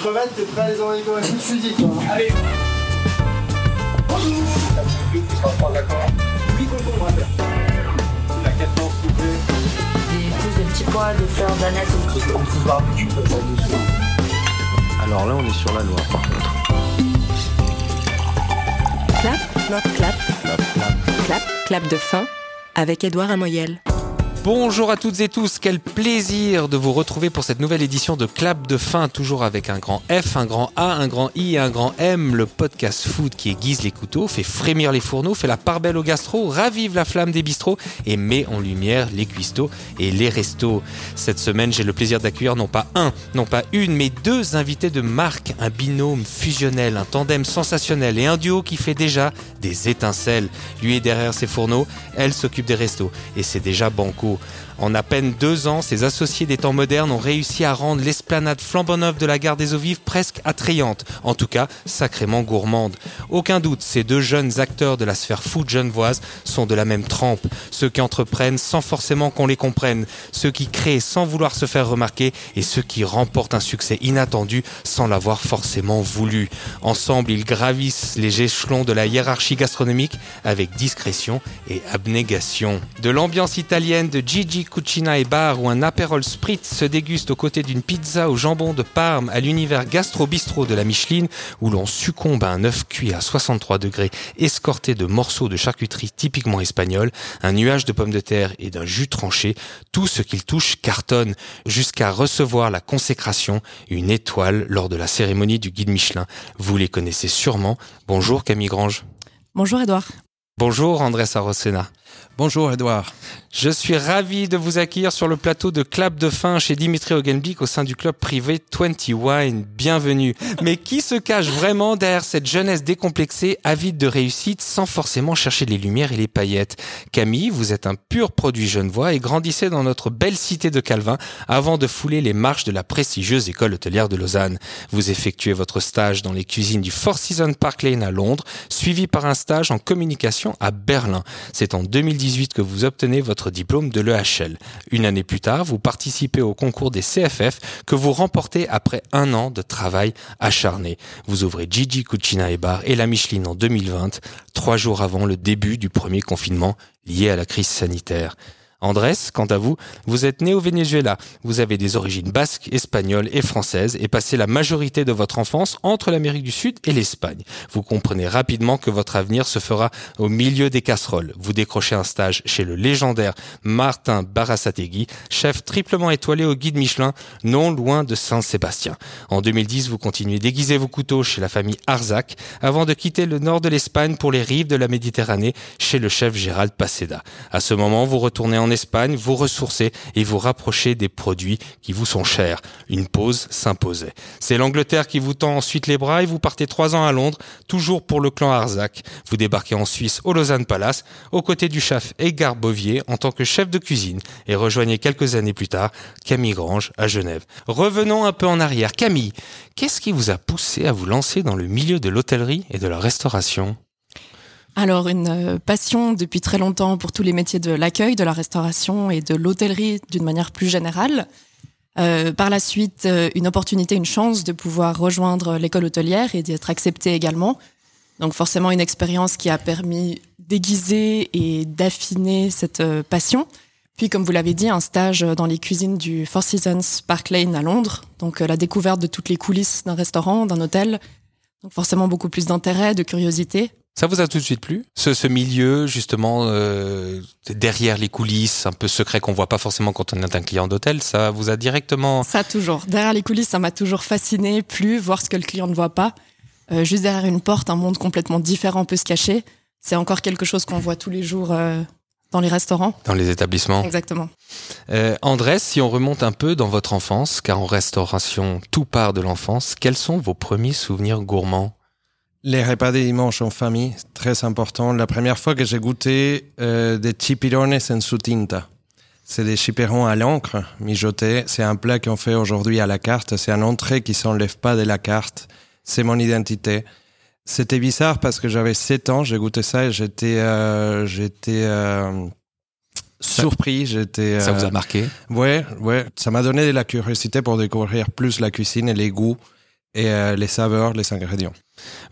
crevettes, t'es prêt à les envoyer toi. Allez Bonjour Tu seras pas d'accord 8 concombres à faire. La 14 coupée. Des plus de petits pois, de fleurs d'aneth. On se barbecue comme ça dessus. Alors là, on est sur la Loire, par contre. Clap, clap, clap, clap, clap de fin avec Édouard Amoyel. Bonjour à toutes et tous, quel plaisir de vous retrouver pour cette nouvelle édition de Clap de fin, toujours avec un grand F, un grand A, un grand I et un grand M, le podcast food qui aiguise les couteaux, fait frémir les fourneaux, fait la part belle au gastro, ravive la flamme des bistrots et met en lumière les cuistots et les restos. Cette semaine, j'ai le plaisir d'accueillir non pas un, non pas une, mais deux invités de marque, un binôme fusionnel, un tandem sensationnel et un duo qui fait déjà des étincelles. Lui est derrière ses fourneaux, elle s'occupe des restos et c'est déjà banco. jogo En à peine deux ans, ces associés des temps modernes ont réussi à rendre l'esplanade flambant neuve de la gare des eaux vives presque attrayante, en tout cas sacrément gourmande. Aucun doute, ces deux jeunes acteurs de la sphère food genevoise sont de la même trempe, ceux qui entreprennent sans forcément qu'on les comprenne, ceux qui créent sans vouloir se faire remarquer et ceux qui remportent un succès inattendu sans l'avoir forcément voulu. Ensemble, ils gravissent les échelons de la hiérarchie gastronomique avec discrétion et abnégation. De l'ambiance italienne de Gigi Cucina et Bar où un Aperol Spritz se déguste aux côtés d'une pizza au jambon de Parme à l'univers gastro-bistrot de la Micheline où l'on succombe à un œuf cuit à 63 degrés escorté de morceaux de charcuterie typiquement espagnole, un nuage de pommes de terre et d'un jus tranché, tout ce qu'il touche cartonne jusqu'à recevoir la consécration, une étoile lors de la cérémonie du guide Michelin. Vous les connaissez sûrement. Bonjour Camille Grange. Bonjour Édouard. Bonjour André Sarosena. Bonjour Edouard. Je suis ravi de vous accueillir sur le plateau de Clap de fin chez Dimitri Ogenbik au sein du club privé 20 Wine. Bienvenue. Mais qui se cache vraiment derrière cette jeunesse décomplexée, avide de réussite, sans forcément chercher les lumières et les paillettes? Camille, vous êtes un pur produit genevois et grandissez dans notre belle cité de Calvin avant de fouler les marches de la prestigieuse école hôtelière de Lausanne. Vous effectuez votre stage dans les cuisines du Four Seasons Park Lane à Londres, suivi par un stage en communication à Berlin. C'est en 2018 que vous obtenez votre diplôme de l'EHL. Une année plus tard, vous participez au concours des CFF que vous remportez après un an de travail acharné. Vous ouvrez Gigi Cucina et Bar et la Micheline en 2020, trois jours avant le début du premier confinement lié à la crise sanitaire. Andrés, quant à vous, vous êtes né au Venezuela. Vous avez des origines basques, espagnoles et françaises et passez la majorité de votre enfance entre l'Amérique du Sud et l'Espagne. Vous comprenez rapidement que votre avenir se fera au milieu des casseroles. Vous décrochez un stage chez le légendaire Martin Barasategui, chef triplement étoilé au guide Michelin, non loin de Saint-Sébastien. En 2010, vous continuez d'aiguiser vos couteaux chez la famille Arzac avant de quitter le nord de l'Espagne pour les rives de la Méditerranée chez le chef Gérald Paceda. À ce moment, vous retournez en Espagne, vous ressourcez et vous rapprochez des produits qui vous sont chers. Une pause s'imposait. C'est l'Angleterre qui vous tend ensuite les bras et vous partez trois ans à Londres, toujours pour le clan Arzac. Vous débarquez en Suisse au Lausanne Palace, aux côtés du chef Edgar Bovier en tant que chef de cuisine et rejoignez quelques années plus tard Camille Grange à Genève. Revenons un peu en arrière. Camille, qu'est-ce qui vous a poussé à vous lancer dans le milieu de l'hôtellerie et de la restauration? Alors, une euh, passion depuis très longtemps pour tous les métiers de l'accueil, de la restauration et de l'hôtellerie d'une manière plus générale. Euh, par la suite, euh, une opportunité, une chance de pouvoir rejoindre l'école hôtelière et d'être accepté également. Donc forcément une expérience qui a permis d'aiguiser et d'affiner cette passion. Puis comme vous l'avez dit, un stage dans les cuisines du Four Seasons Park Lane à Londres. Donc la découverte de toutes les coulisses d'un restaurant, d'un hôtel. Donc forcément beaucoup plus d'intérêt, de curiosité. Ça vous a tout de suite plu ce, ce milieu justement euh, derrière les coulisses, un peu secret qu'on voit pas forcément quand on est un client d'hôtel, ça vous a directement Ça toujours. Derrière les coulisses, ça m'a toujours fasciné, plu, voir ce que le client ne voit pas. Euh, juste derrière une porte, un monde complètement différent peut se cacher. C'est encore quelque chose qu'on voit tous les jours euh, dans les restaurants. dans les établissements Exactement. Euh, Andrés, si on remonte un peu dans votre enfance, car en restauration tout part de l'enfance, quels sont vos premiers souvenirs gourmands? Les repas des dimanches en famille, très important. La première fois que j'ai goûté euh, des chipirones en sous-tinta. C'est des chipirons à l'encre, mijotés. C'est un plat qu'on fait aujourd'hui à la carte. C'est un entrée qui s'enlève pas de la carte. C'est mon identité. C'était bizarre parce que j'avais 7 ans, j'ai goûté ça et j'étais euh, j'étais euh, surpris, j'étais Ça vous a marqué? Ouais, ouais, ça m'a donné de la curiosité pour découvrir plus la cuisine et les goûts. Et euh, les saveurs, les ingrédients.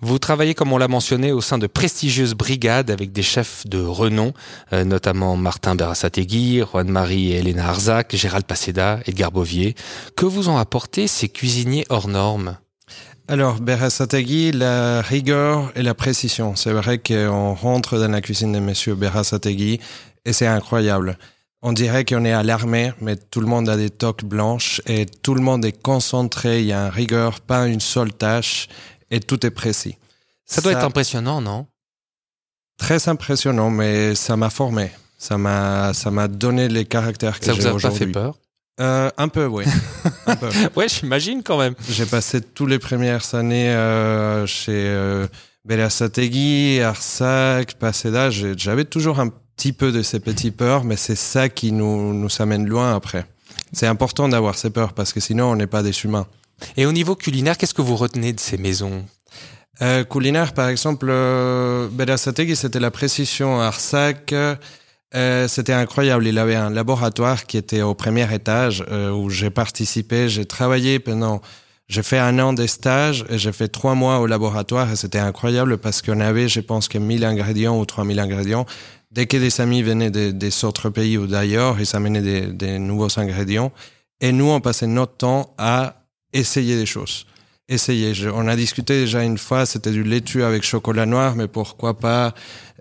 Vous travaillez, comme on l'a mentionné, au sein de prestigieuses brigades avec des chefs de renom, euh, notamment Martin Berasategui, Juan-Marie et Elena Arzac, Gérald Paceda, Edgar Bovier. Que vous ont apporté ces cuisiniers hors normes? Alors, Berasategui, la rigueur et la précision. C'est vrai qu'on rentre dans la cuisine de Monsieur Berasategui et c'est incroyable. On dirait qu'on est à l'armée, mais tout le monde a des toques blanches et tout le monde est concentré. Il y a une rigueur, pas une seule tâche et tout est précis. Ça doit être impressionnant, non? Très impressionnant, mais ça m'a formé. Ça m'a, ça m'a donné les caractères que Ça j'ai vous a pas aujourd'hui. fait peur? Euh, un peu, oui. un peu. Ouais, j'imagine quand même. J'ai passé toutes les premières années euh, chez euh, Berasategui, Arsac, Paseda. J'avais toujours un petit peu de ces petits peurs, mais c'est ça qui nous, nous amène loin après. C'est important d'avoir ces peurs parce que sinon on n'est pas des humains. Et au niveau culinaire, qu'est-ce que vous retenez de ces maisons? Euh, culinaire, par exemple, euh, Berasategui, c'était la précision Arsac. Euh, c'était incroyable. Il avait un laboratoire qui était au premier étage euh, où j'ai participé. J'ai travaillé pendant. J'ai fait un an de stage et j'ai fait trois mois au laboratoire et c'était incroyable parce qu'on avait, je pense, que 1000 ingrédients ou 3000 ingrédients. Dès que des amis venaient des, autres pays ou d'ailleurs, ils amenaient des, nouveaux ingrédients. Et nous, on passait notre temps à essayer des choses essayer. On a discuté déjà une fois, c'était du laitue avec chocolat noir, mais pourquoi pas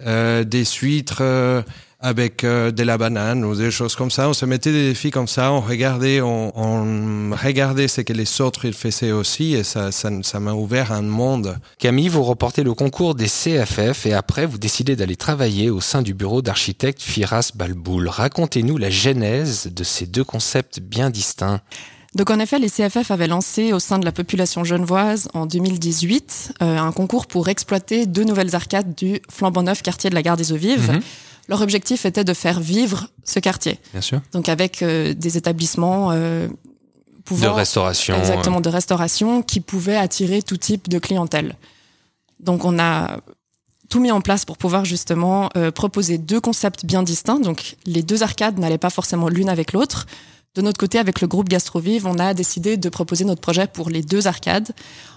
euh, des huîtres euh, avec euh, de la banane ou des choses comme ça. On se mettait des défis comme ça, on regardait, on, on regardait ce que les autres ils faisaient aussi, et ça, ça, ça m'a ouvert un monde. Camille, vous remportez le concours des CFF et après vous décidez d'aller travailler au sein du bureau d'architecte Firas Balboul. Racontez-nous la genèse de ces deux concepts bien distincts. Donc en effet, les CFF avaient lancé au sein de la population genevoise en 2018 euh, un concours pour exploiter deux nouvelles arcades du flambant neuf quartier de la Gare des Eaux Vives. Mhm. Leur objectif était de faire vivre ce quartier, Bien sûr. donc avec euh, des établissements euh, De pouvant restauration. exactement de restauration qui pouvaient attirer tout type de clientèle. Donc on a tout mis en place pour pouvoir justement euh, proposer deux concepts bien distincts. Donc les deux arcades n'allaient pas forcément l'une avec l'autre. De notre côté, avec le groupe Gastrovive, on a décidé de proposer notre projet pour les deux arcades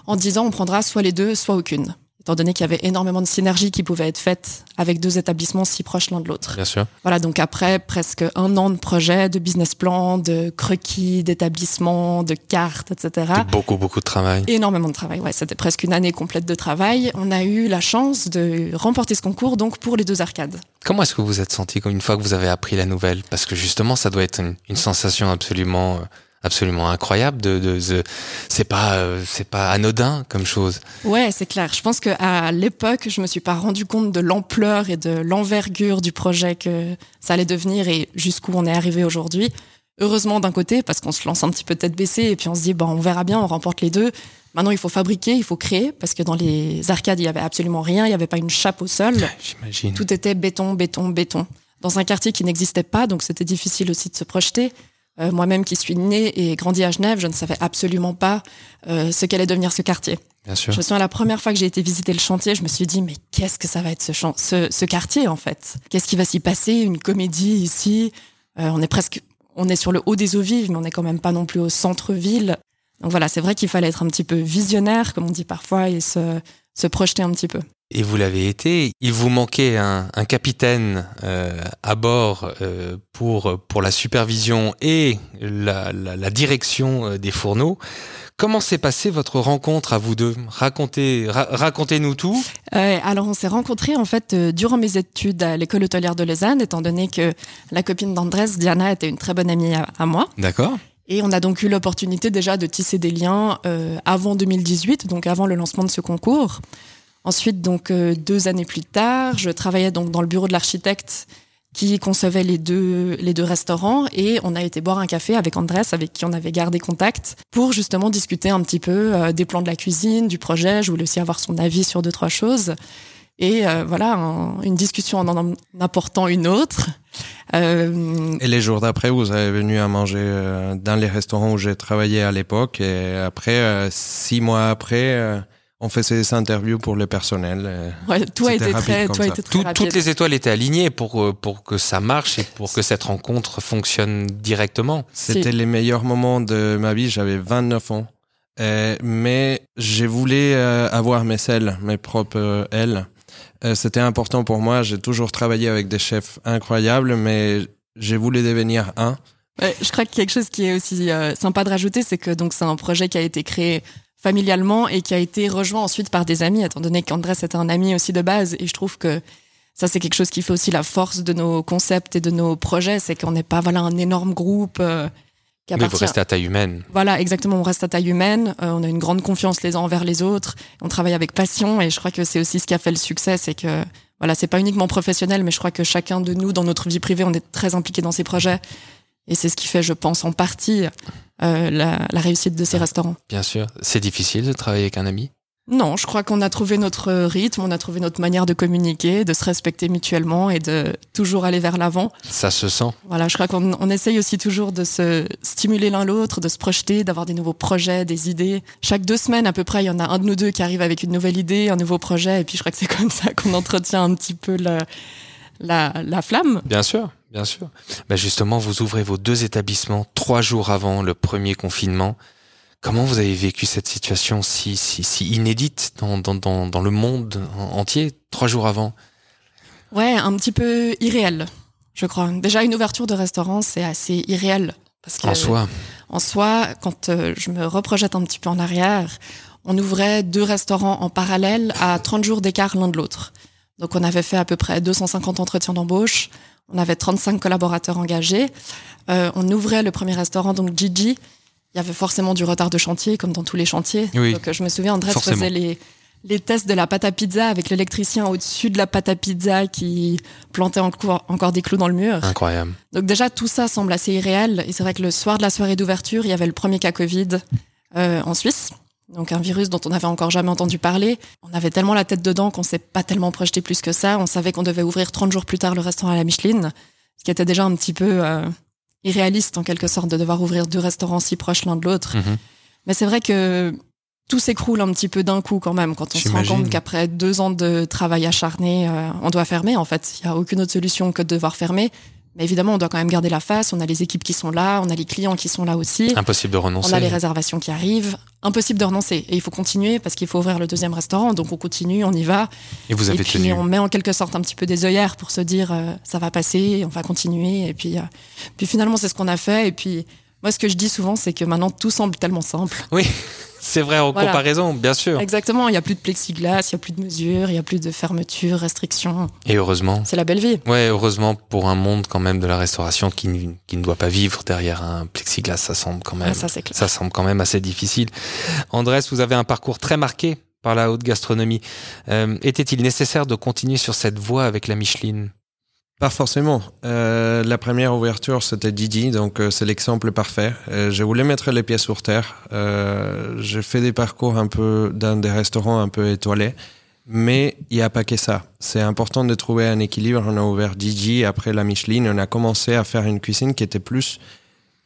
en disant on prendra soit les deux, soit aucune. Étant donné qu'il y avait énormément de synergies qui pouvaient être faites avec deux établissements si proches l'un de l'autre. Bien sûr. Voilà, donc après presque un an de projet, de business plan, de croquis, d'établissement, de cartes, etc. Beaucoup, beaucoup de travail. Énormément de travail, ouais, c'était presque une année complète de travail. On a eu la chance de remporter ce concours donc pour les deux arcades. Comment est-ce que vous êtes senti une fois que vous avez appris la nouvelle? Parce que justement, ça doit être une, une sensation absolument, euh, absolument incroyable. De, de, de- c'est pas, euh, c'est pas anodin comme chose. Ouais, c'est clair. Je pense que à l'époque, je me suis pas rendu compte de l'ampleur et de l'envergure du projet que ça allait devenir et jusqu'où on est arrivé aujourd'hui. Heureusement d'un côté, parce qu'on se lance un petit peu tête baissée et puis on se dit, bon, on verra bien, on remporte les deux. Maintenant, il faut fabriquer, il faut créer, parce que dans les arcades, il y avait absolument rien, il y avait pas une chape au sol. J'imagine. Tout était béton, béton, béton. Dans un quartier qui n'existait pas, donc c'était difficile aussi de se projeter. Euh, Moi-même qui suis née et grandie à Genève, je ne savais absolument pas euh, ce qu'allait devenir ce quartier. Bien sûr. Je me souviens la première fois que j'ai été visiter le chantier, je me suis dit mais qu'est-ce que ça va être ce, ce quartier en fait? Qu'est-ce qui va s'y passer? Une comédie ici? Euh, On est presque, on est sur le haut des eaux vives, mais on n'est quand même pas non plus au centre-ville. Donc voilà, c'est vrai qu'il fallait être un petit peu visionnaire, comme on dit parfois, et se, se projeter un petit peu. Et vous l'avez été. Il vous manquait un, un capitaine euh, à bord euh, pour pour la supervision et la, la, la direction euh, des fourneaux. Comment s'est passée votre rencontre à vous deux? Racontez, ra- racontez-nous tout. Euh, alors on s'est rencontrés en fait euh, durant mes études à l'école hôtelière de Lausanne, étant donné que la copine d'Andrés, Diana, était une très bonne amie à- à moi. D'accord. Et on a donc eu l'opportunité déjà de tisser des liens euh, avant 2018, donc avant le lancement de ce concours. Ensuite, donc euh, deux années plus tard, je travaillais donc dans le bureau de l'architecte qui concevait les deux les deux restaurants et on a été boire un café avec Andrés avec qui on avait gardé contact pour justement discuter un petit peu euh, des plans de la cuisine, du projet. Je voulais aussi avoir son avis sur deux trois choses. Et euh, voilà, un- une discussion en en apportant une autre. Et les jours d'après, vous avez venu à manger dans les restaurants où j'ai travaillé à l'époque. Et après, six mois après, on faisait des interviews pour le personnel. euh. ouais, tout a été très, tout a été très Tout- toutes les étoiles étaient alignées pour euh, pour que ça marche et pour que cette rencontre fonctionne directement. C'était les meilleurs moments de ma vie. J'avais 29 ans. Euh, mais j'ai voulu euh, avoir mes ailes, mes propres euh, ailes. Euh, C'était important pour moi. J'ai toujours travaillé avec des chefs incroyables, mais j'ai voulu devenir un. Ouais, je crois que quelque chose qui est aussi euh, sympa de rajouter, c'est que donc c'est un projet qui a été créé familialement et qui a été rejoint ensuite par des amis, étant donné qu'Andrés était un ami aussi de base. Et je trouve que ça, c'est quelque chose qui fait aussi la force de nos concepts et de nos projets, c'est qu'on n'est pas voilà un énorme groupe euh, qui Mais vous appartient. restez à taille humaine. Voilà, exactement. On reste à taille humaine. euh, on a une grande confiance les uns envers les autres. On travaille avec passion et je crois que c'est aussi ce qui a fait le succès, c'est que voilà, c'est pas uniquement professionnel, mais je crois que chacun de nous, dans notre vie privée, on est très impliqué dans ces projets. Et c'est ce qui fait, je pense, en partie la, la réussite de ces restaurants. Bien sûr. C'est difficile de travailler avec un ami? Non, je crois qu'on a trouvé notre rythme, on a trouvé notre manière de communiquer, de se respecter mutuellement et de toujours aller vers l'avant. Ça se sent. Voilà, je crois qu'on on essaye aussi toujours de se stimuler l'un l'autre, de se projeter, d'avoir des nouveaux projets, des idées. Chaque deux semaines à peu près, il y en a un de nous deux qui arrive avec une nouvelle idée, un nouveau projet, et puis je crois que c'est comme ça qu'on entretient un petit peu la, la, la flamme. Bien sûr, bien sûr. Bah justement, vous ouvrez vos deux établissements trois jours avant le premier confinement. Comment vous avez vécu cette situation si, si, si inédite dans, dans, dans, dans le monde en- entier, trois jours avant? Ouais, un petit peu irréel, je crois. Déjà, une ouverture de restaurant, c'est assez irréel. Parce que, En soi, En soi, quand euh, je me reprojette un petit peu en arrière, on ouvrait deux restaurants en parallèle à 30 jours d'écart l'un de l'autre. Donc on avait fait à peu près 250 entretiens d'embauche, on avait 35 collaborateurs engagés. Euh, on ouvrait le premier restaurant, donc Gigi. Il y avait forcément du retard de chantier, comme dans tous les chantiers. Oui. Donc je me souviens, Forcément. faisait les, les tests de la pâte à pizza avec l'électricien au-dessus de la pâte à pizza qui plantait encore, encore des clous dans le mur. incroyable. Donc déjà, tout ça semble assez irréel. Et c'est vrai que le soir de la soirée d'ouverture, il y avait le premier cas Covid euh, en Suisse. Donc un virus dont on n'avait encore jamais entendu parler. On avait tellement la tête dedans qu'on s'est pas tellement projeté plus que ça. On savait qu'on devait ouvrir 30 jours plus tard le restaurant à la Micheline, ce qui était déjà un petit peu euh, irréaliste en quelque sorte de devoir ouvrir deux restaurants si proches l'un de l'autre. Mhm. Mais c'est vrai que tout s'écroule un petit peu d'un coup quand même quand on se rend compte qu'après deux ans de travail acharné, euh, on doit fermer. En fait, il n'y a aucune autre solution que de devoir fermer. Mais évidemment, on doit quand même garder la face. On a les équipes qui sont là, on a les clients qui sont là aussi. Impossible de renoncer. On a les réservations qui arrivent. Impossible de renoncer. Et il faut continuer parce qu'il faut ouvrir le deuxième restaurant. Donc on continue, on y va. Et vous et avez puis tenu. on met en quelque sorte un petit peu des œillères pour se dire euh, ça va passer, on va continuer. Et puis, euh, puis finalement, c'est ce qu'on a fait. Et puis moi, ce que je dis souvent, c'est que maintenant tout semble tellement simple. Oui, c'est vrai en Voilà. comparaison, bien sûr. Exactement. Il n'y a plus de plexiglas, il n'y a plus de mesures, il n'y a plus de fermetures, restrictions. Et heureusement. C'est la belle vie. Ouais, heureusement pour un monde quand même de la restauration qui, ne- qui ne doit pas vivre derrière un plexiglas, ça semble quand même, Ah, ça, c'est clair. ça semble quand même assez difficile. Andrés, vous avez un parcours très marqué par la haute gastronomie. Euh, Était-il nécessaire de continuer sur cette voie avec la Micheline? Pas forcément. Euh, la première ouverture, c'était Didi, donc euh, c'est l'exemple parfait. Euh, je voulais mettre les pieds sur terre. J'ai fait des parcours un peu dans des restaurants un peu étoilés, mais il n'y a pas que ça. C'est important de trouver un équilibre. On a ouvert Didi, après la Micheline, on a commencé à faire une cuisine qui était plus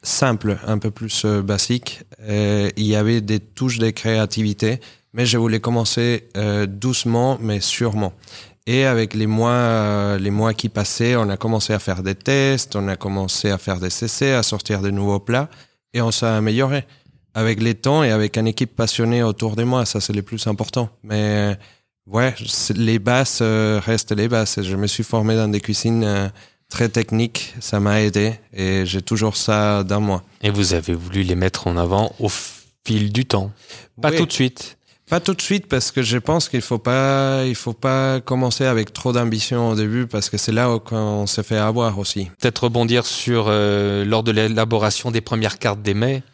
simple, un peu plus basique. Il y avait des touches de créativité, mais je voulais commencer doucement, mais sûrement. Et avec les mois, euh, les mois qui passaient, on a commencé à faire des tests, on a commencé à faire des essais, à sortir de nouveaux plats, et on s'est amélioré avec les temps et avec une équipe passionnée autour de moi. Ça, c'est le plus important. Mais ouais, les bases euh, restent les bases. Je me suis formé dans des cuisines euh, très techniques, ça m'a aidé, et j'ai toujours ça dans moi. Et vous avez voulu les mettre en avant au fil du temps. Pas Oui. tout de suite. Pas tout de suite parce que je pense qu'il faut pas, il faut pas commencer avec trop d'ambition au début parce que c'est là où on s'est fait avoir aussi. Peut-être rebondir sur euh, lors de l'élaboration des premières cartes des mets.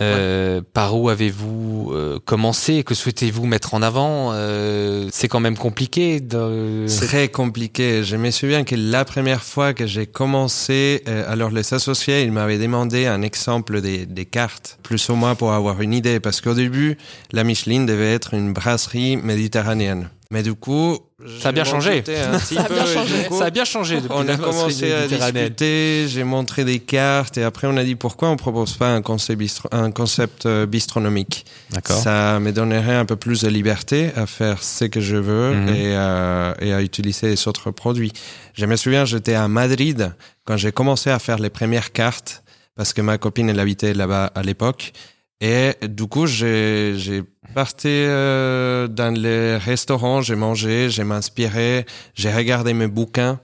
Euh, Par où avez-vous euh, commencé Que souhaitez-vous mettre en avant Euh, C'est quand même compliqué. De... Très compliqué. Je me souviens que la première fois que j'ai commencé, euh, alors les associés, ils m'avaient demandé un exemple des, des cartes, plus ou moins pour avoir une idée, parce qu'au début, la Micheline devait être une brasserie méditerranéenne. Mais du coup, Ça a bien changé. monté un petit Ça a bien changé. coup, Ça a bien changé. depuis On a commencé à discuter, j'ai montré des cartes et après on a dit pourquoi on propose pas un concept, bistro- un concept euh, bistronomique. D'accord. Ça me donnerait un peu plus de liberté à faire ce que je veux Mhm. et, euh, et à utiliser les autres produits. Je me souviens, j'étais à Madrid quand j'ai commencé à faire les premières cartes parce que ma copine elle habitait là-bas à l'époque. Et du coup, j'ai parti euh, dans les restaurants, j'ai mangé, j'ai m'inspiré, j'ai regardé mes bouquins.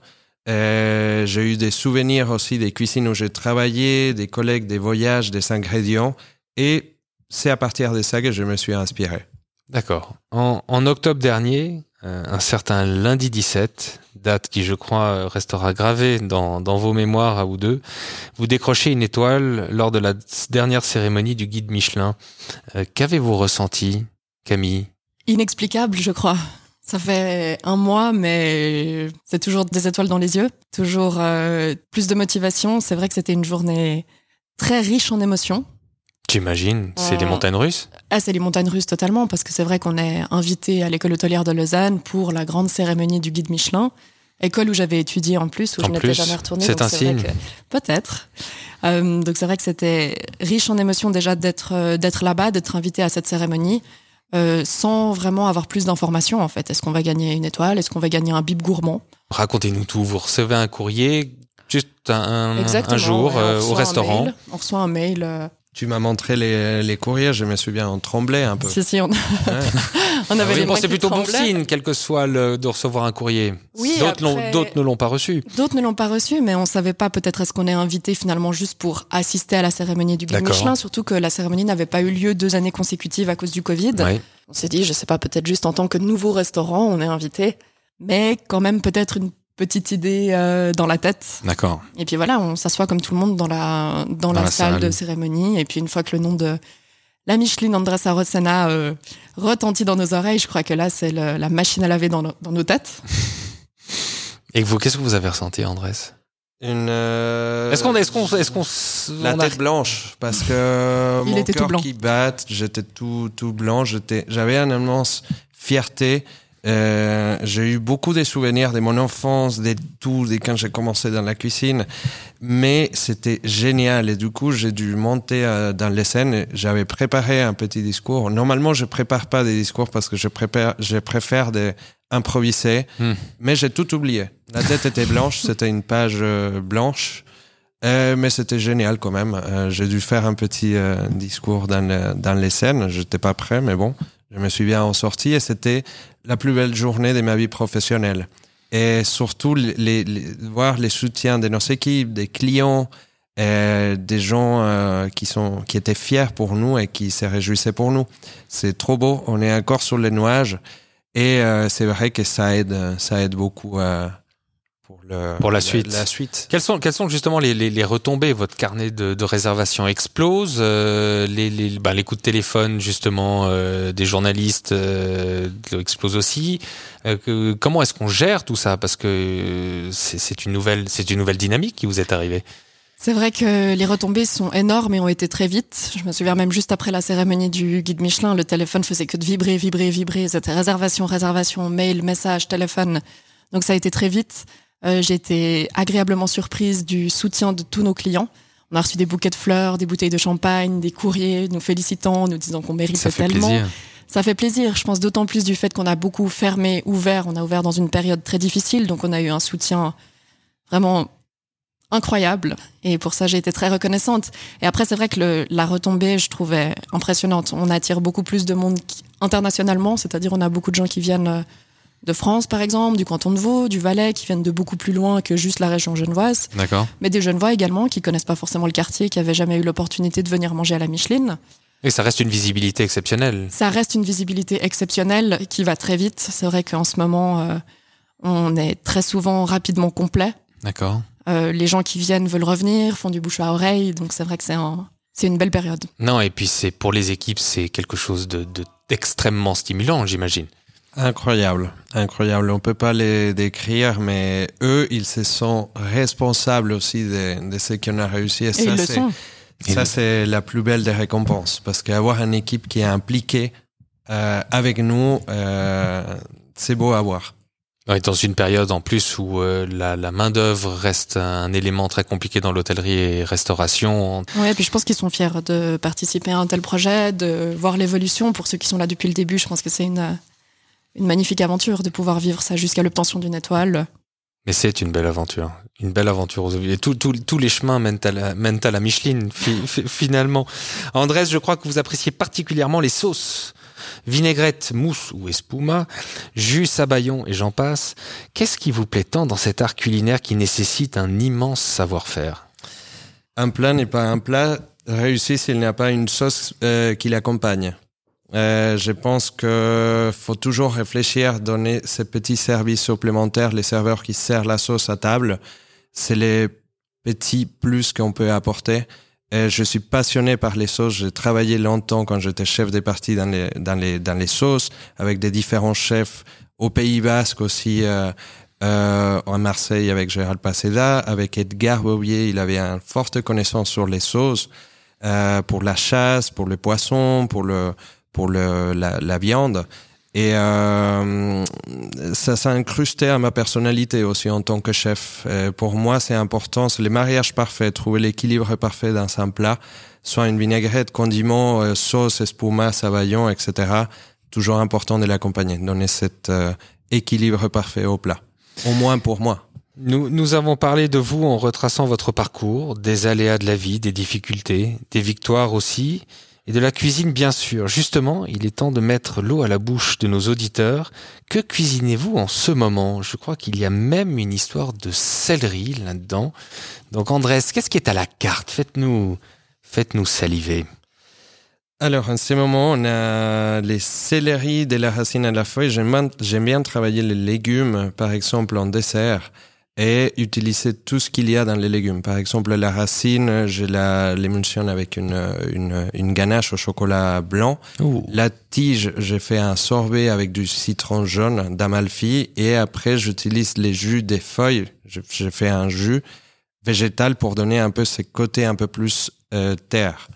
J'ai eu des souvenirs aussi des cuisines où j'ai travaillé, des collègues, des voyages, des ingrédients. Et c'est à partir de ça que je me suis inspiré. D'accord. En, octobre dernier, un certain lundi 17, date qui je crois euh, restera gravée dans, vos mémoires à vous deux, vous décrochez une étoile lors de la dernière cérémonie du guide Michelin. Euh, Qu'avez-vous ressenti, Camille? Inexplicable, je crois. Ça fait un mois, mais c'est toujours des étoiles dans les yeux, toujours euh, plus de motivation. C'est vrai que c'était une journée très riche en émotions. J'imagine, c'est les Euh, montagnes russes Ah, c'est les montagnes russes totalement, parce que c'est vrai qu'on est invité à l'école hôtelière de Lausanne pour la grande cérémonie du guide Michelin, école où j'avais étudié en plus, où En je n'étais jamais retournée. c'est un signe. Peut-être. Euh, donc c'est vrai que c'était riche en émotions déjà d'être euh, d'être là-bas, d'être invité à cette cérémonie, euh, sans vraiment avoir plus d'informations en fait. Est-ce qu'on va gagner une étoile? Est-ce qu'on va gagner un bib gourmand? Racontez-nous tout. Vous recevez un courrier juste un, jour ouais, euh, au restaurant. mail. on reçoit un mail. euh, Tu m'as montré les, les courriers, je me souviens, on tremblait un peu. si si, on, on avait Oui, les bon, c'est plutôt bon tremblaient. signe, quel que soit le de recevoir un courrier. Oui, D'autres l'ont- après- d'autres ne l'ont pas reçu. D'autres ne l'ont pas reçu, mais on savait pas peut-être est-ce qu'on est invité finalement juste pour assister à la cérémonie du Guide. Michelin, surtout que la cérémonie n'avait pas eu lieu deux années consécutives à cause du Covid. Ouais. On s'est dit, je sais pas, peut-être juste en tant que nouveau restaurant, on est invité, mais quand même peut-être une petite idée euh, dans la tête. D'accord. Et puis voilà, on s'assoit comme tout le monde dans la dans, la, la salle, salle. de cérémonie. Et puis une fois que le nom de la Micheline Andrés Arosena euh, retentit dans nos oreilles, je crois que là c'est le- la machine à laver dans, nos- dans nos têtes. Et vous, qu'est-ce que vous avez ressenti, Andrés Une, euh, Est-ce qu'on, est-ce qu'on, est-ce qu'on, La on a- tête blanche, parce que Il mon était tout cœur blanc. qui bat, j'étais tout, tout blanc, j'étais, j'avais une immense fierté. Euh, j'ai eu beaucoup de souvenirs de mon enfance, de tout, de quand j'ai commencé dans la cuisine, mais c'était génial et du coup j'ai dû monter euh, dans les scènes. J'avais préparé un petit discours. Normalement je prépare pas des discours parce que je prépare, je préfère des improviser, Hmm. mais j'ai tout oublié. La tête était blanche, c'était une page euh, blanche. Euh, mais c'était génial quand même. Euh, j'ai dû faire un petit euh, discours dans, le- dans les scènes. J'étais pas prêt, mais bon, je me suis bien en sorti et c'était la plus belle journée de ma vie professionnelle. Et surtout, voir les soutiens de nos équipes, des clients, euh, des gens euh, qui sont qui étaient fiers pour nous et qui se réjouissaient pour nous. C'est trop beau. On est encore sur les nuages et euh, c'est vrai que ça aide, ça aide beaucoup euh, pour le Pour la suite. La suite. Quelles sont, quelles sont justement les, les, les retombées? Votre carnet de, de réservation explose. euh, les, les, bah, les coups de téléphone justement euh, des journalistes euh, explosent aussi. Euh, que- comment est-ce qu'on gère tout ça? Parce que c'est c'est une nouvelle, c'est une nouvelle dynamique qui vous est arrivée. C'est vrai que les retombées sont énormes et ont été très vite. Je me souviens même juste après la cérémonie du guide Michelin, le téléphone faisait que de vibrer, vibrer, vibrer. C'était réservation, réservation, mail, message, téléphone. Donc ça a été très vite. Euh, J'ai été agréablement surprise du soutien de tous nos clients. On a reçu des bouquets de fleurs, des bouteilles de champagne, des courriers nous félicitant, nous disant qu'on mérite Ça fait tellement. plaisir. Ça fait plaisir. Je pense d'autant plus du fait qu'on a beaucoup fermé, ouvert. On a ouvert dans une période très difficile, donc on a eu un soutien vraiment incroyable. Et pour ça, j'ai été très reconnaissante. Et après, c'est vrai que le- la retombée, je trouvais impressionnante. On attire beaucoup plus de monde internationalement, c'est-à-dire on a beaucoup de gens qui viennent euh, de France, par exemple, du canton de Vaud, du Valais, qui viennent de beaucoup plus loin que juste la région genevoise, D'accord. mais des Genevois également qui connaissent pas forcément le quartier, qui avaient jamais eu l'opportunité de venir manger à la Micheline. Et ça reste une visibilité exceptionnelle. Ça reste une visibilité exceptionnelle qui va très vite. C'est vrai qu'en ce moment, euh, on est très souvent rapidement complet. D'accord. Euh, les gens qui viennent veulent revenir, font du bouche à oreille, donc c'est vrai que c'est un, c'est une belle période. Non, et puis c'est pour les équipes, c'est quelque chose de de- d'extrêmement stimulant, j'imagine. Incroyable, incroyable. On peut pas les décrire, mais eux, ils se sont responsables aussi de, de ce qu'on a réussi. Et, Et ça, ils le c'est, sont. ça, c'est la plus belle des récompenses. Parce qu'avoir une équipe qui est impliquée euh, avec nous, euh, c'est beau à voir. Ouais, dans une période en plus où euh, la, la main d'œuvre reste un élément très compliqué dans l'hôtellerie et restauration. Ouais, puis je pense qu'ils sont fiers de participer à un tel projet, de voir l'évolution. Pour ceux qui sont là depuis le début, je pense que c'est une, une magnifique aventure de pouvoir vivre ça jusqu'à l'obtention d'une étoile. Mais c'est une belle aventure, une belle aventure aux. Et tout- tout- tous les chemins mènent à la, mènent à la Micheline, fi- fi- finalement. Andrés, je crois que vous appréciez particulièrement les sauces. Vinaigrette, mousse ou espuma, jus, sabayon et j'en passe. Qu'est-ce qui vous plaît tant dans cet art culinaire qui nécessite un immense savoir-faire? Un plat n'est pas un plat réussi s'il n'y a pas une sauce euh, qui l'accompagne. Euh, je pense que faut toujours réfléchir, donner ces petits services supplémentaires, les serveurs qui servent la sauce à table, c'est les petits plus qu'on peut apporter. Je suis passionné par les sauces. J'ai travaillé longtemps quand j'étais chef des parties dans les, dans les, dans les sauces avec des différents chefs au Pays Basque aussi. Euh, euh, à Marseille avec Gérald Paceda, avec Edgar Bobier, il avait une forte connaissance sur les sauces pour la chasse, pour le poisson, pour le pour le la, la viande. Et euh, ça s'est incrusté à ma personnalité aussi en tant que chef. Pour moi, c'est important, c'est le mariage parfait, trouver l'équilibre parfait dans un plat, soit une vinaigrette, condiment, euh, sauce, espuma, savaillon, etc. Toujours important de l'accompagner, donner cet euh, équilibre parfait au plat. Au moins pour moi. Nous, nous avons parlé de vous en retraçant votre parcours, des aléas de la vie, des difficultés, des victoires aussi, et de la cuisine bien sûr. Justement, il est temps de mettre l'eau à la bouche de nos auditeurs. Que cuisinez-vous en ce moment? Je crois qu'il y a même une histoire de céleri là-dedans. Donc Andrés, qu'est-ce qui est à la carte? Faites-nous faites-nous saliver. Alors, en ce moment, on a les céleris de la racine à la feuille. J'aime bien travailler les légumes, par exemple, en dessert et utiliser tout ce qu'il y a dans les légumes. Par exemple, la racine, je la l'émulsionne avec une, une, une ganache au chocolat blanc. La tige, j'ai fait un sorbet avec du citron jaune d'Amalfi et après, j'utilise les jus des feuilles. J'ai fait un jus végétal pour donner un peu ce côté un peu plus euh, terre.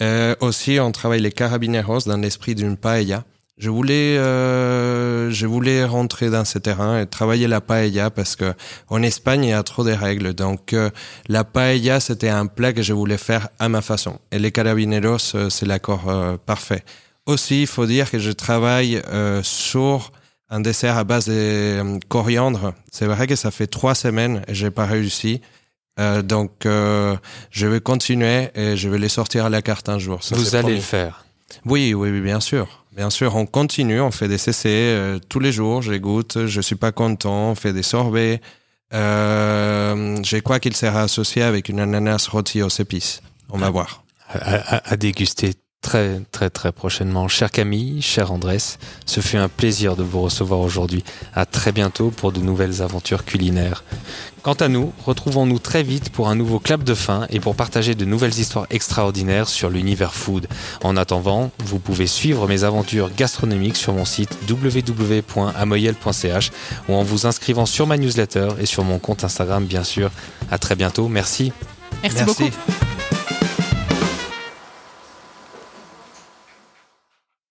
Euh, aussi, on travaille les carabineros dans l'esprit d'une paella. Je voulais, euh, je voulais rentrer dans ce terrain et travailler la paella parce que en Espagne il y a trop de règles. Donc euh, la paella c'était un plat que je voulais faire à ma façon. Et les carabineros euh, c'est l'accord euh, parfait. Aussi, il faut dire que je travaille euh, sur un dessert à base de euh, coriandre. C'est vrai que ça fait trois semaines et j'ai pas réussi. Euh, donc, euh, je vais continuer et je vais les sortir à la carte un jour. Ça, vous allez promis. le faire. Oui, oui, oui, bien sûr. Bien sûr, on continue, on fait des CC euh, tous les jours, je goûte, je suis pas content, on fait des sorbets. Euh, je crois qu'il sera associé avec une ananas rôti aux épices. On va voir. à, à- à déguster très très très prochainement. Cher Camille, cher Andrés, ce fut un plaisir de vous recevoir aujourd'hui. À très bientôt pour de nouvelles aventures culinaires. Quant à nous, retrouvons-nous très vite pour un nouveau clap de fin et pour partager de nouvelles histoires extraordinaires sur l'univers food. En attendant, vous pouvez suivre mes aventures gastronomiques sur mon site www.amoyel.ch ou en vous inscrivant sur ma newsletter et sur mon compte Instagram bien sûr. À très bientôt, merci. Merci, beaucoup.